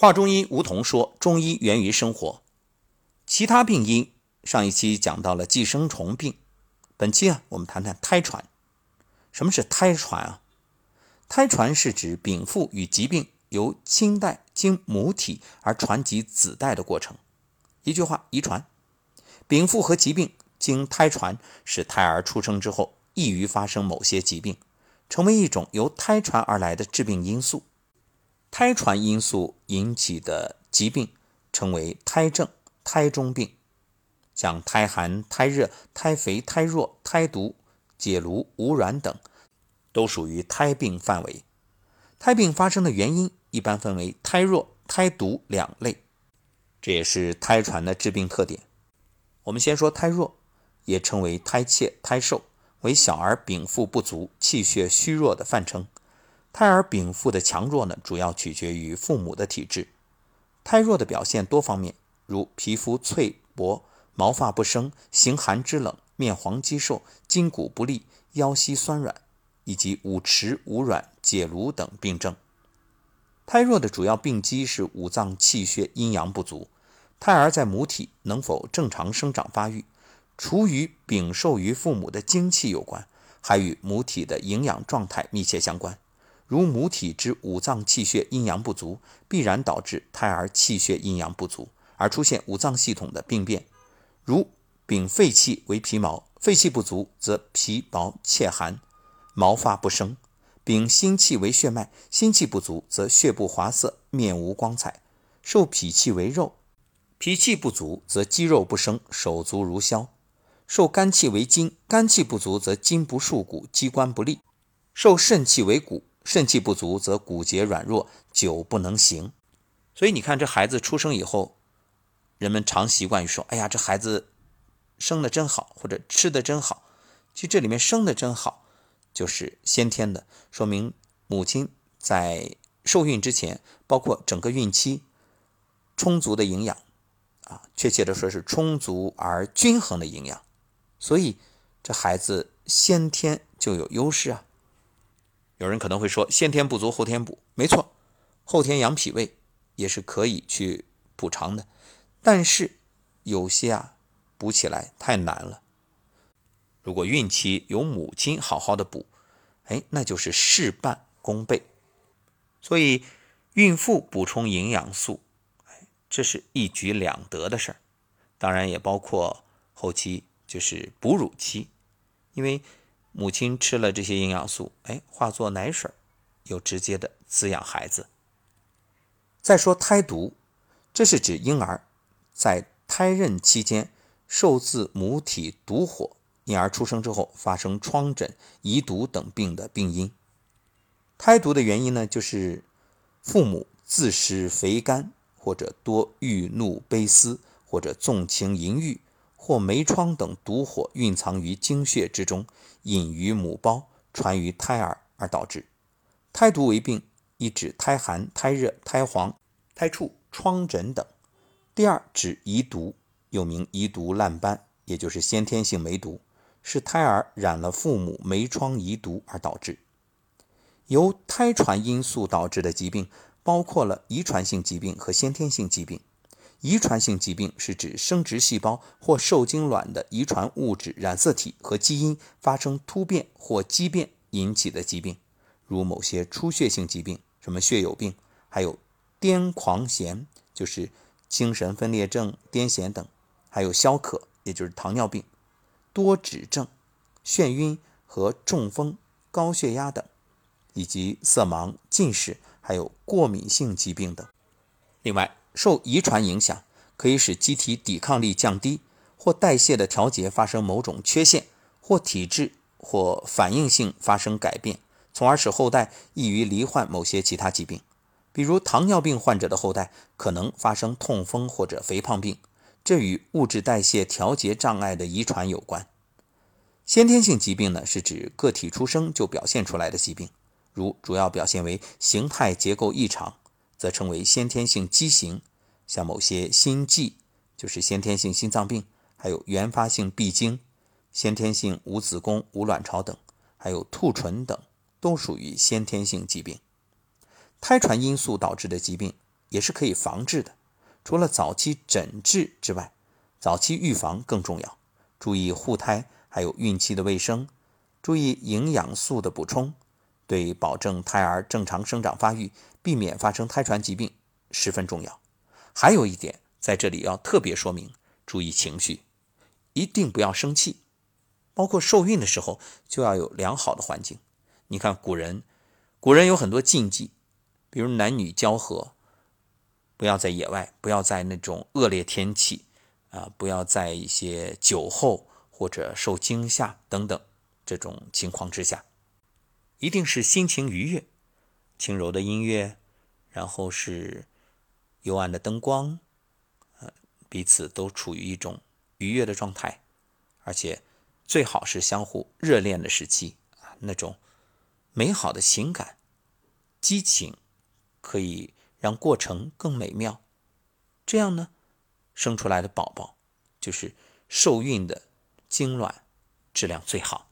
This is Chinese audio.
华中医吴桐说：“中医源于生活。其他病因，上一期讲到了寄生虫病，本期啊，我们谈谈胎传。什么是胎传啊？胎传是指禀赋与疾病由亲代经母体而传及子代的过程。一句话，遗传。禀赋和疾病经胎传，使胎儿出生之后易于发生某些疾病，成为一种由胎传而来的致病因素。胎传因素引起的疾病称为胎症、胎中病，像胎寒、胎热、胎肥、胎弱、胎毒、解颅、无卵等，都属于胎病范围。胎病发生的原因一般分为胎弱、胎毒两类，这也是胎传的致病特点。我们先说胎弱，也称为胎怯、胎瘦，为小儿禀赋不足、气血虚弱的泛称。胎儿禀赋的强弱呢，主要取决于父母的体质。胎弱的表现多方面，如皮肤脆薄、毛发不生、形寒肢冷、面黄肌瘦、筋骨不利、腰膝酸软，以及五迟五软、解颅等病症。胎弱的主要病机是五脏气血阴阳不足。胎儿在母体能否正常生长发育，除与禀受于父母的精气有关，还与母体的营养状态密切相关。如母体之五脏气血阴阳不足，必然导致胎儿气血阴阳不足，而出现五脏系统的病变。如禀肺气为皮毛，肺气不足则皮薄怯寒，毛发不生；禀心气为血脉，心气不足则血不滑色，面无光彩；受脾气为肉，脾气不足则肌肉不生，手足如削；受肝气为筋，肝气不足则筋不束骨，机关不利；受肾气为骨。肾气不足，则骨节软弱，久不能行。所以你看，这孩子出生以后，人们常习惯于说：“哎呀，这孩子生的真好，或者吃的真好。”其实这里面生的真好，就是先天的，说明母亲在受孕之前，包括整个孕期，充足的营养啊，确切的说是充足而均衡的营养。所以这孩子先天就有优势啊。有人可能会说，先天不足，后天补，没错，后天养脾胃也是可以去补偿的，但是有些啊，补起来太难了。如果孕期有母亲好好的补，哎，那就是事半功倍。所以，孕妇补充营养素，哎，这是一举两得的事儿。当然也包括后期就是哺乳期，因为。母亲吃了这些营养素，哎，化作奶水，又直接的滋养孩子。再说胎毒，这是指婴儿在胎妊期间受自母体毒火，因而出生之后发生疮疹、遗毒等病的病因。胎毒的原因呢，就是父母自食肥甘，或者多欲怒悲思，或者纵情淫欲。或梅疮等毒火蕴藏于精血之中，隐于母胞，传于胎儿而导致胎毒为病，一指胎寒、胎热、胎黄、胎触、疮疹等；第二指遗毒，又名遗毒烂斑，也就是先天性梅毒，是胎儿染了父母梅疮遗毒而导致。由胎传因素导致的疾病，包括了遗传性疾病和先天性疾病。遗传性疾病是指生殖细胞或受精卵的遗传物质染色体和基因发生突变或畸变引起的疾病，如某些出血性疾病，什么血友病，还有癫狂痫，就是精神分裂症、癫痫等，还有消渴，也就是糖尿病、多指症、眩晕和中风、高血压等，以及色盲、近视，还有过敏性疾病等。另外，受遗传影响，可以使机体抵抗力降低，或代谢的调节发生某种缺陷，或体质或反应性发生改变，从而使后代易于罹患某些其他疾病。比如糖尿病患者的后代可能发生痛风或者肥胖病，这与物质代谢调节障碍的遗传有关。先天性疾病呢，是指个体出生就表现出来的疾病，如主要表现为形态结构异常，则称为先天性畸形。像某些心悸，就是先天性心脏病，还有原发性闭经、先天性无子宫、无卵巢等，还有兔唇等，都属于先天性疾病。胎传因素导致的疾病，也是可以防治的。除了早期诊治之外，早期预防更重要。注意护胎，还有孕期的卫生，注意营养素的补充，对保证胎儿正常生长发育、避免发生胎传疾病十分重要。还有一点，在这里要特别说明：注意情绪，一定不要生气。包括受孕的时候，就要有良好的环境。你看古人，古人有很多禁忌，比如男女交合，不要在野外，不要在那种恶劣天气。啊，不要在一些酒后或者受惊吓等等这种情况之下，一定是心情愉悦，轻柔的音乐，然后是幽暗的灯光，呃，彼此都处于一种愉悦的状态，而且最好是相互热恋的时期啊，那种美好的情感、激情，可以让过程更美妙。这样呢？生出来的宝宝就是受孕的精卵质量最好。